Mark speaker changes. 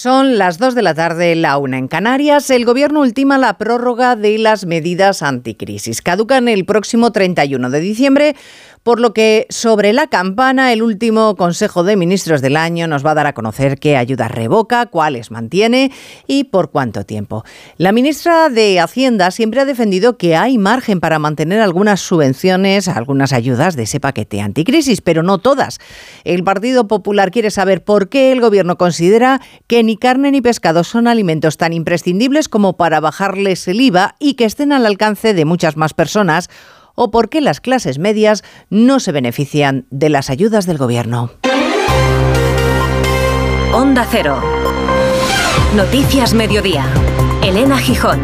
Speaker 1: Son las 2 de la tarde, la una en Canarias. El gobierno ultima la prórroga de las medidas anticrisis. Caducan el próximo 31 de diciembre, por lo que sobre la campana el último Consejo de Ministros del año nos va a dar a conocer qué ayudas revoca, cuáles mantiene y por cuánto tiempo. La ministra de Hacienda siempre ha defendido que hay margen para mantener algunas subvenciones, algunas ayudas de ese paquete anticrisis, pero no todas. El Partido Popular quiere saber por qué el gobierno considera que ni carne ni pescado son alimentos tan imprescindibles como para bajarles el IVA y que estén al alcance de muchas más personas o por qué las clases medias no se benefician de las ayudas del gobierno.
Speaker 2: Onda Cero. Noticias Mediodía. Elena Gijón.